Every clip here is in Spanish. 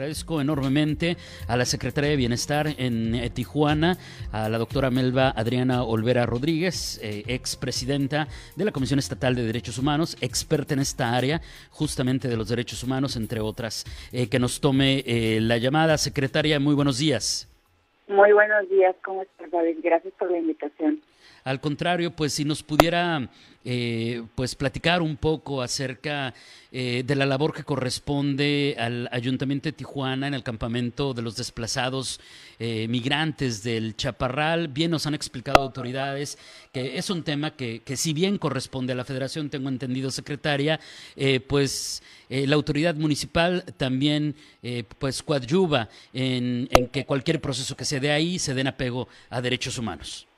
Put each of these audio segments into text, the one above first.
agradezco enormemente a la Secretaría de Bienestar en eh, Tijuana, a la doctora Melba Adriana Olvera Rodríguez, eh, expresidenta de la Comisión Estatal de Derechos Humanos, experta en esta área, justamente de los derechos humanos, entre otras, eh, que nos tome eh, la llamada. Secretaria, muy buenos días. Muy buenos días, ¿cómo estás, David? Gracias por la invitación. Al contrario, pues si nos pudiera eh, pues platicar un poco acerca eh, de la labor que corresponde al Ayuntamiento de Tijuana en el campamento de los desplazados eh, migrantes del Chaparral. Bien nos han explicado autoridades que es un tema que, que si bien corresponde a la Federación, tengo entendido, secretaria, eh, pues la autoridad municipal también pues coadyuva en, en que cualquier proceso que se dé ahí se den apego a derechos humanos.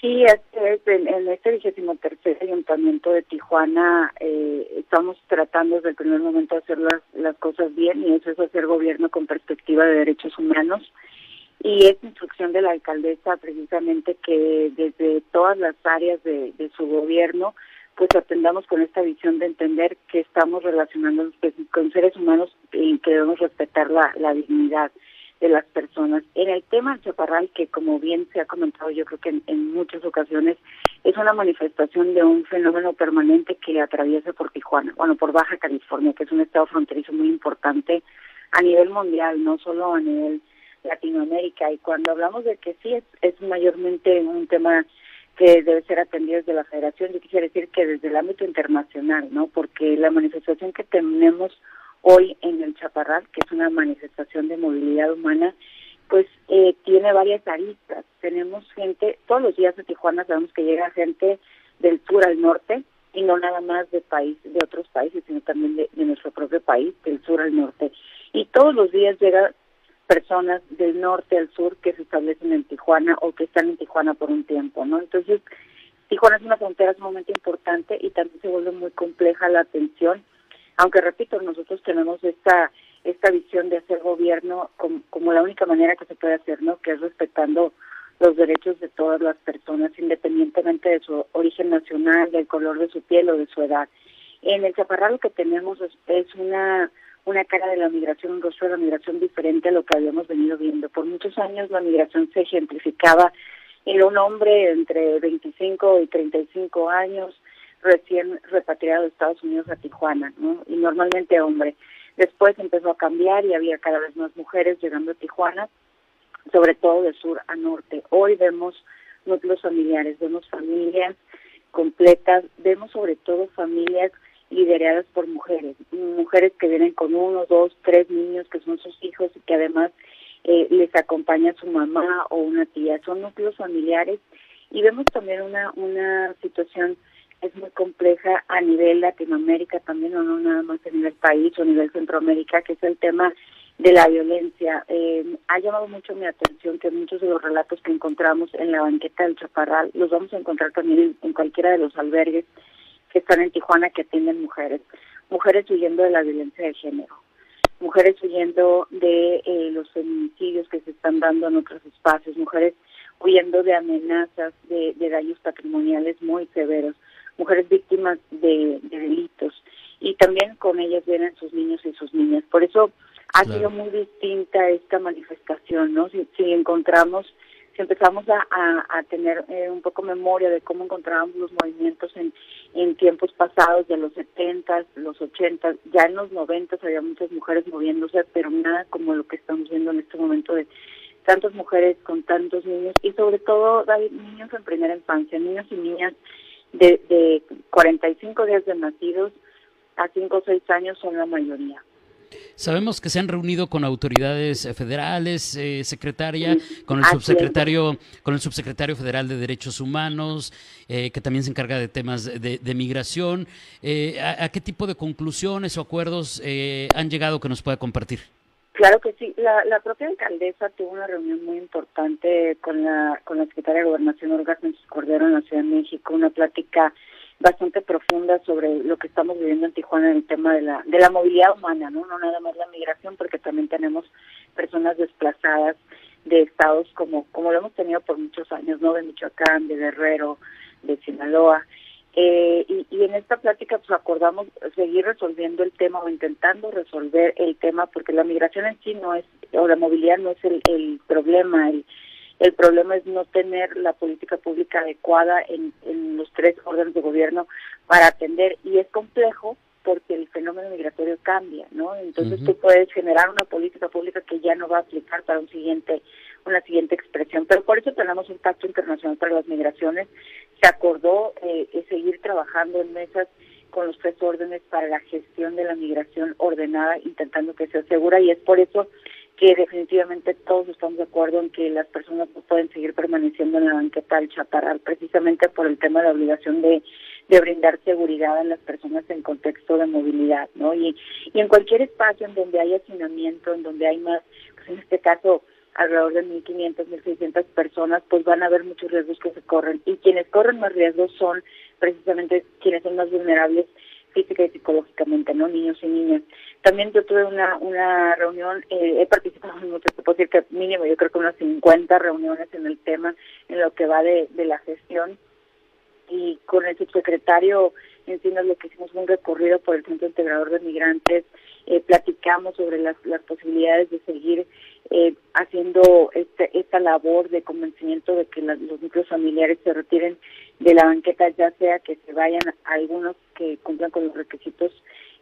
Sí, este es, en, este vigésimo tercer ayuntamiento de Tijuana eh, estamos tratando desde el primer momento de hacer las, las cosas bien y eso es hacer gobierno con perspectiva de derechos humanos. Y es instrucción de la alcaldesa precisamente que desde todas las áreas de, de su gobierno pues atendamos con esta visión de entender que estamos relacionándonos pues, con seres humanos y que debemos respetar la, la dignidad de las personas. En el tema del chaparral, que como bien se ha comentado yo creo que en, en, muchas ocasiones es una manifestación de un fenómeno permanente que atraviesa por Tijuana, bueno, por Baja California, que es un estado fronterizo muy importante a nivel mundial, no solo a nivel Latinoamérica. Y cuando hablamos de que sí es, es mayormente un tema que debe ser atendido desde la federación, yo quisiera decir que desde el ámbito internacional, ¿no? Porque la manifestación que tenemos hoy en el Chaparral, que es una manifestación de movilidad humana, pues eh, tiene varias aristas. Tenemos gente, todos los días a Tijuana sabemos que llega gente del sur al norte, y no nada más de país, de otros países, sino también de, de nuestro propio país, del sur al norte. Y todos los días llegan personas del norte al sur que se establecen en Tijuana o que están en Tijuana por un tiempo, ¿no? Entonces, Tijuana es una frontera sumamente importante y también se vuelve muy compleja la atención aunque repito, nosotros tenemos esta esta visión de hacer gobierno como, como la única manera que se puede hacer, ¿no? Que es respetando los derechos de todas las personas, independientemente de su origen nacional, del color de su piel o de su edad. En el Chaparral lo que tenemos es, es una una cara de la migración, un rostro de la migración diferente a lo que habíamos venido viendo. Por muchos años la migración se ejemplificaba en un hombre entre 25 y 35 años, recién repatriado de Estados Unidos a Tijuana, ¿no? Y normalmente hombre. Después empezó a cambiar y había cada vez más mujeres llegando a Tijuana, sobre todo de sur a norte. Hoy vemos núcleos familiares, vemos familias completas, vemos sobre todo familias lideradas por mujeres, mujeres que vienen con uno, dos, tres niños que son sus hijos y que además eh, les acompaña su mamá o una tía. Son núcleos familiares y vemos también una, una situación es muy compleja a nivel Latinoamérica también, o no nada más a nivel país o a nivel Centroamérica, que es el tema de la violencia. Eh, ha llamado mucho mi atención que muchos de los relatos que encontramos en la banqueta del Chaparral los vamos a encontrar también en, cualquiera de los albergues que están en Tijuana que atienden mujeres. Mujeres huyendo de la violencia de género, mujeres huyendo de eh, los feminicidios que se están dando en otros espacios, mujeres huyendo de amenazas, de, de daños patrimoniales muy severos mujeres víctimas de, de, delitos y también con ellas vienen sus niños y sus niñas. Por eso ha claro. sido muy distinta esta manifestación, ¿no? Si, si encontramos, si empezamos a, a, a tener eh, un poco memoria de cómo encontrábamos los movimientos en, en tiempos pasados, de los 70, los 80, ya en los 90 había muchas mujeres moviéndose, pero nada como lo que estamos viendo en este momento de tantas mujeres con tantos niños y sobre todo niños en primera infancia, niños y niñas de, de 45 días de nacidos a 5 o 6 años son la mayoría. Sabemos que se han reunido con autoridades federales, eh, secretaria, sí, con el subsecretario, es. con el subsecretario federal de Derechos Humanos, eh, que también se encarga de temas de, de migración. Eh, ¿a, ¿a, qué tipo de conclusiones o acuerdos eh, han llegado que nos pueda compartir? Claro que sí. La, la propia alcaldesa tuvo una reunión muy importante con la con la secretaria de Gobernación Olga Sánchez Cordero en la Ciudad de México, una plática bastante profunda sobre lo que estamos viviendo en Tijuana en el tema de la de la movilidad humana, no no nada más la migración, porque también tenemos personas desplazadas de estados como como lo hemos tenido por muchos años, ¿no? De Michoacán, de Guerrero, de Sinaloa. Eh, y, en esta plática pues acordamos seguir resolviendo el tema o intentando resolver el tema porque la migración en sí no es, o la movilidad no es el, el problema, el, el problema es no tener la política pública adecuada en, en los tres órdenes de gobierno para atender. Y es complejo porque el fenómeno migratorio cambia, ¿no? Entonces tú puedes generar una política pública que ya no va a aplicar para un siguiente una siguiente expresión, pero por eso tenemos un pacto internacional para las migraciones. Se acordó eh, seguir trabajando en mesas con los tres órdenes para la gestión de la migración ordenada, intentando que sea segura, y es por eso que definitivamente todos estamos de acuerdo en que las personas pueden seguir permaneciendo en la banqueta del chaparral, precisamente por el tema de la obligación de, de brindar seguridad a las personas en contexto de movilidad, ¿no? Y, y en cualquier espacio en donde hay hacinamiento, en donde hay más, pues en este caso, alrededor de 1.500, 1.600 personas, pues van a haber muchos riesgos que se corren. Y quienes corren más riesgos son precisamente quienes son más vulnerables física y psicológicamente, ¿no? Niños y niñas. También yo tuve una, una reunión, eh, he participado en muchas, puedo decir que mínimo, yo creo que unas 50 reuniones en el tema, en lo que va de, de la gestión. Y con el subsecretario en sí lo que hicimos un recorrido por el Centro Integrador de Migrantes, eh, platicamos sobre las, las posibilidades de seguir eh, haciendo este, esta labor de convencimiento de que los núcleos familiares se retiren de la banqueta, ya sea que se vayan a algunos que cumplan con los requisitos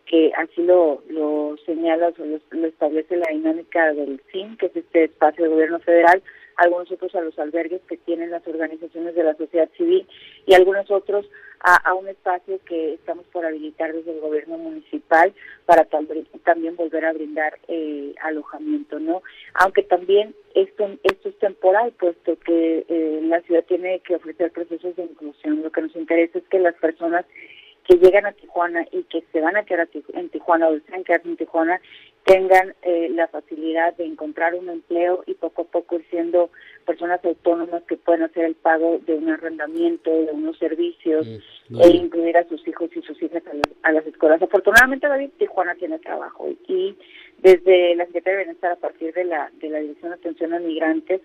que así lo, lo señala o lo, establece la dinámica del CIN, que es este espacio de gobierno federal, algunos otros a los albergues que tienen las organizaciones de la sociedad civil y algunos otros a, un espacio que estamos por habilitar desde el gobierno municipal para también volver a brindar eh, alojamiento, ¿no? Aunque también esto, esto es temporal, puesto que eh, la ciudad tiene que ofrecer procesos de inclusión. Lo que nos interesa es que las personas que llegan a Tijuana y que se van a quedar en Tijuana o desean quedarse en Tijuana tengan eh, la facilidad de encontrar un empleo y poco a poco ir siendo personas autónomas que puedan hacer el pago de un arrendamiento, de unos servicios e incluir a sus hijos y sus hijas a, las escuelas. Afortunadamente, David, Tijuana tiene trabajo y desde la Secretaría de Bienestar, a partir de la, de la Dirección de Atención a Migrantes,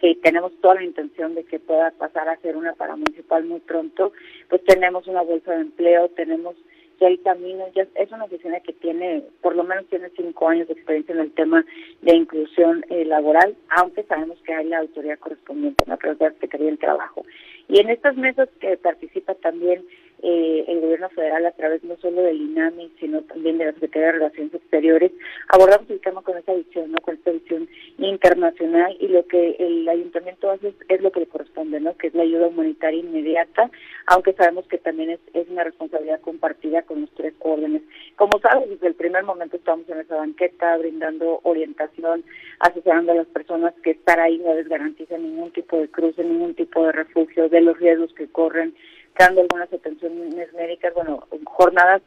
que tenemos toda la intención de que pueda pasar a ser una paramunicipal muy pronto, pues tenemos una bolsa de empleo, tenemos ya el camino, ya es una oficina que tiene, por lo menos tiene cinco años de experiencia en el tema de inclusión eh, laboral, aunque sabemos que hay la autoridad correspondiente, ¿no? que es la Secretaría Trabajo. Y en estas mesas que participa también eh, el gobierno federal a través no solo del INAMI, sino también de la Secretaría de Relaciones Exteriores, abordamos el tema con esa visión, ¿no? Con esta visión internacional y lo que el ayuntamiento hace es, lo que le corresponde, ¿no? Que es la ayuda humanitaria inmediata, aunque sabemos que también es, es una responsabilidad compartida con los tres órdenes. Como sabes, desde el primer momento estamos en esa banqueta brindando orientación, asesorando a las personas que estar ahí no les garantiza ningún tipo de cruce, ningún tipo de refugio, de los riesgos que corren, dando algunas atenciones médicas, bueno, jornadas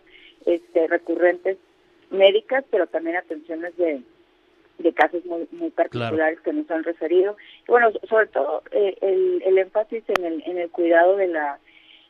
este, recurrentes médicas, pero también atenciones de, de casos muy, muy particulares que nos han referido. Y bueno, sobre todo eh, el, el énfasis en el, en el cuidado de la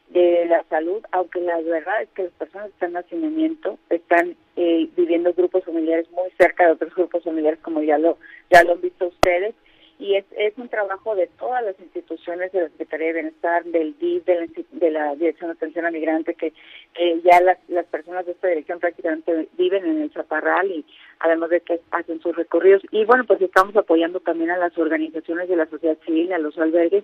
de la salud, aunque la verdad es que las personas que están en hacinamiento están eh, viviendo grupos familiares muy cerca de otros grupos familiares, como ya lo ya lo han visto ustedes, y es, es un trabajo de todas las instituciones de la Secretaría de Bienestar, del DIF, de la, Dirección de Atención a Migrante, que, que ya las, las personas de esta dirección prácticamente viven en el Chaparral y además de que hacen sus recorridos. Y bueno, pues estamos apoyando también a las organizaciones de la sociedad civil, a los albergues,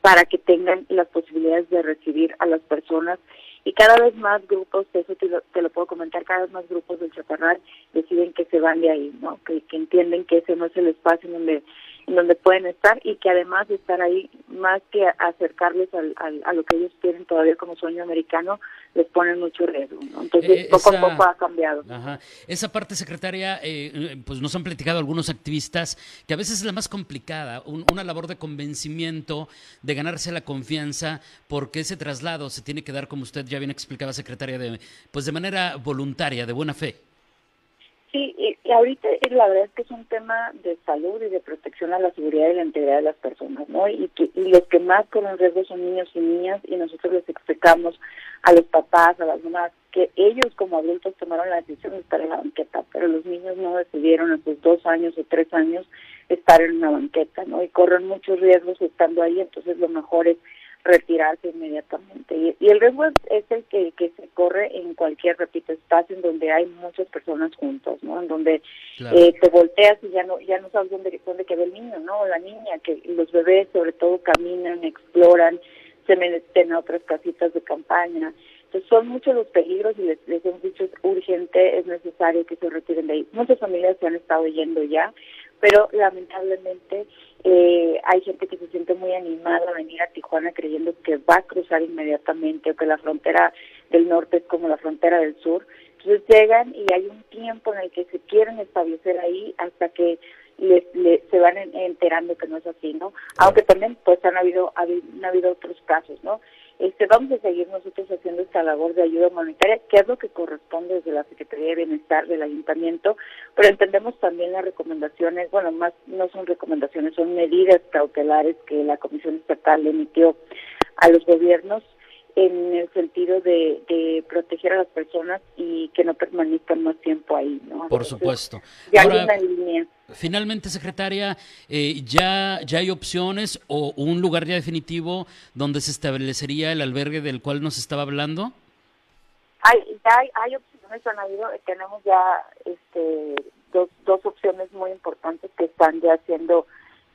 para que tengan las posibilidades de recibir a las personas y cada vez más grupos, eso te lo, te lo puedo comentar, cada vez más grupos del Chaparral deciden que se van de ahí, ¿no? Que, que entienden que ese no es el espacio en donde donde pueden estar y que además de estar ahí, más que acercarles al, a lo que ellos tienen todavía como sueño americano, les ponen mucho riesgo. Entonces, eh, poco a poco ha cambiado. Esa parte, secretaria, eh, pues nos han platicado algunos activistas que a veces es la más complicada, una labor de convencimiento, de ganarse la confianza, porque ese traslado se tiene que dar, como usted ya bien explicaba, secretaria, de, pues de manera voluntaria, de buena fe. Sí, Y ahorita la verdad es que es un tema de salud y de protección a la seguridad y la integridad de las personas, ¿no? Y, que, y los que más corren riesgo son niños y niñas y nosotros les explicamos a los papás, a las mamás, que ellos como adultos tomaron la decisión de estar en la banqueta, pero los niños no decidieron a sus dos años o tres años estar en una banqueta, ¿no? Y corren muchos riesgos estando ahí, entonces lo mejor es retirarse inmediatamente. Y, el riesgo es, el que, que, se corre en cualquier, repito, espacio en donde hay muchas personas juntos, ¿no? En donde eh, te volteas y ya no ya no sabes dónde, dónde queda el niño, ¿no? O la niña, que los bebés sobre todo caminan, exploran, se meten a otras casitas de campaña. Entonces son muchos los peligros y les, les hemos dicho es urgente, es necesario que se retiren de ahí. Muchas familias se han estado yendo ya, pero lamentablemente eh, hay gente que se siente muy animada a venir a Tijuana creyendo que va a cruzar inmediatamente o que la frontera del norte es como la frontera del sur. Entonces llegan y hay un tiempo en el que se quieren establecer ahí hasta que se van enterando que no es así, ¿no? Aunque también pues han habido, han habido otros casos, ¿no? Este, vamos a seguir nosotros haciendo esta labor de ayuda humanitaria, que es lo que corresponde desde la Secretaría de Bienestar del Ayuntamiento, pero entendemos también las recomendaciones, bueno, más no son recomendaciones, son medidas cautelares que la Comisión Estatal emitió a los gobiernos en el sentido de, de, proteger a las personas y que no permanezcan más tiempo ahí, ¿no? Por supuesto. Ya hay una línea. Finalmente, secretaria, eh, ya, ¿ya hay opciones o un lugar ya definitivo donde se establecería el albergue del cual nos estaba hablando? Hay, ya hay, hay opciones, han habido, tenemos ya este, dos, dos opciones muy importantes que están ya siendo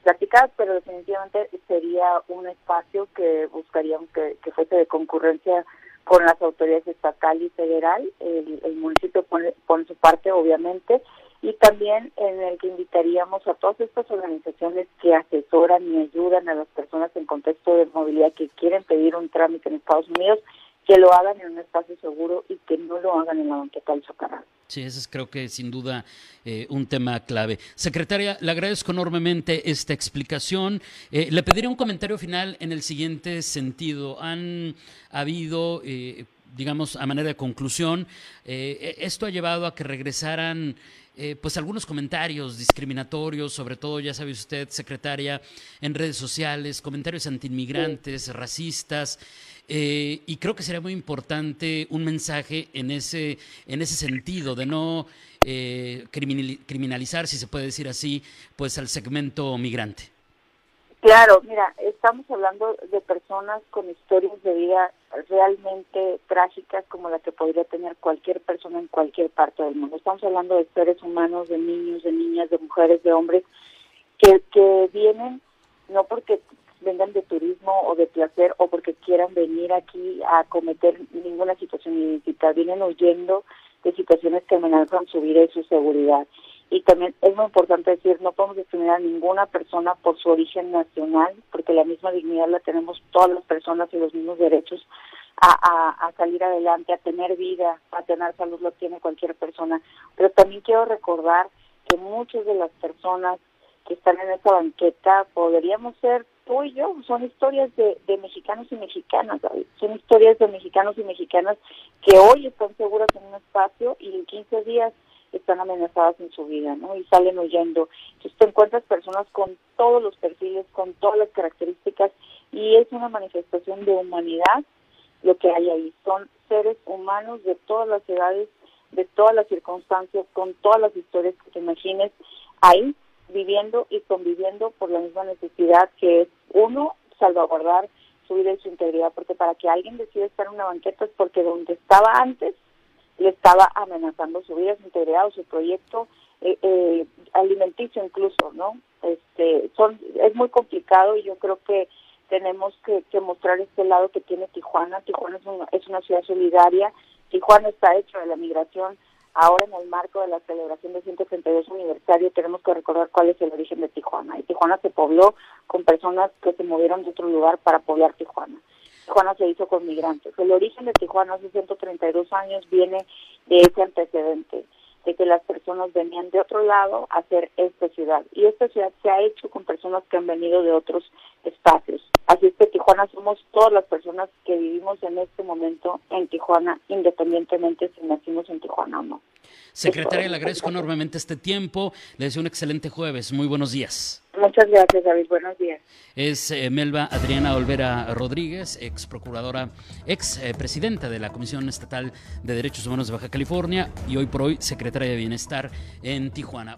platicadas, pero definitivamente sería un espacio que buscaríamos que, fuese de concurrencia con las autoridades estatal y federal. El, municipio pone, pone, su parte, obviamente, y también en el que invitaríamos a todas estas organizaciones que asesoran y ayudan a las personas en contexto de movilidad que quieren pedir un trámite en Estados Unidos que lo hagan en un espacio seguro y que no lo hagan en la banqueta del Socarrado. Sí, ese es creo que sin duda eh, un tema clave. Secretaria, le agradezco enormemente esta explicación. Eh, le pediría un comentario final en el siguiente sentido. Han habido, eh, digamos, a manera de conclusión, esto ha llevado a que regresaran pues algunos comentarios discriminatorios, sobre todo, ya sabe usted, secretaria, en redes sociales, comentarios antiinmigrantes, racistas. Eh, y creo que sería muy importante un mensaje en ese, en ese sentido, de no eh, criminalizar, si se puede decir así, pues al segmento migrante. Claro, mira, estamos hablando de personas con historias de vida realmente trágicas como la que podría tener cualquier persona en cualquier parte del mundo. Estamos hablando de seres humanos, de niños, de niñas, de mujeres, de hombres, que, que vienen no porque vengan de turismo o de placer o porque quieran venir aquí a cometer ninguna situación ilícita. Vienen huyendo de situaciones que amenazan su vida y su seguridad. Y también es muy importante decir, no podemos discriminar a ninguna persona por su origen nacional, porque la misma dignidad la tenemos todas las personas y los mismos derechos a, a salir adelante, a tener vida, a tener salud, lo tiene cualquier persona. Pero también quiero recordar que muchas de las personas que están en esa banqueta podríamos ser tú y yo, son historias de, de mexicanos y mexicanas, son historias de mexicanos y mexicanas que hoy están seguras en un espacio y en 15 días están amenazadas en su vida, ¿no? Y salen huyendo. Entonces te encuentras personas con todos los perfiles, con todas las características y es una manifestación de humanidad lo que hay ahí. Son seres humanos de todas las edades, de todas las circunstancias, con todas las historias que te imagines ahí viviendo y conviviendo por la misma necesidad que es, uno, salvaguardar su vida y su integridad, porque para que alguien decida estar en una banqueta es porque donde estaba antes le estaba amenazando su vida, su integridad o su proyecto eh, eh, alimenticio incluso, ¿no? Este, son, es muy complicado y yo creo que tenemos que, que mostrar este lado que tiene Tijuana. Tijuana es una, es una ciudad solidaria, Tijuana está hecho de la migración Ahora en el marco de la celebración del 132 aniversario tenemos que recordar cuál es el origen de Tijuana. Y Tijuana se pobló con personas que se movieron de otro lugar para poblar Tijuana. Tijuana se hizo con migrantes. El origen de Tijuana hace 132 años viene de ese antecedente, de que las personas venían de otro lado a hacer esta ciudad. Y esta ciudad se ha hecho con personas que han venido de otros espacios. Así es que Tijuana somos todas las personas que vivimos en este momento en Tijuana, independientemente si nacimos en Tijuana o no. Secretaria, le agradezco enormemente este tiempo. Le deseo un excelente jueves. Muy buenos días. Muchas gracias, David. Buenos días. Es eh, Melba Adriana Olvera Rodríguez, ex procuradora, ex eh, presidenta de la Comisión Estatal de Derechos Humanos de Baja California y hoy por hoy secretaria de Bienestar en Tijuana.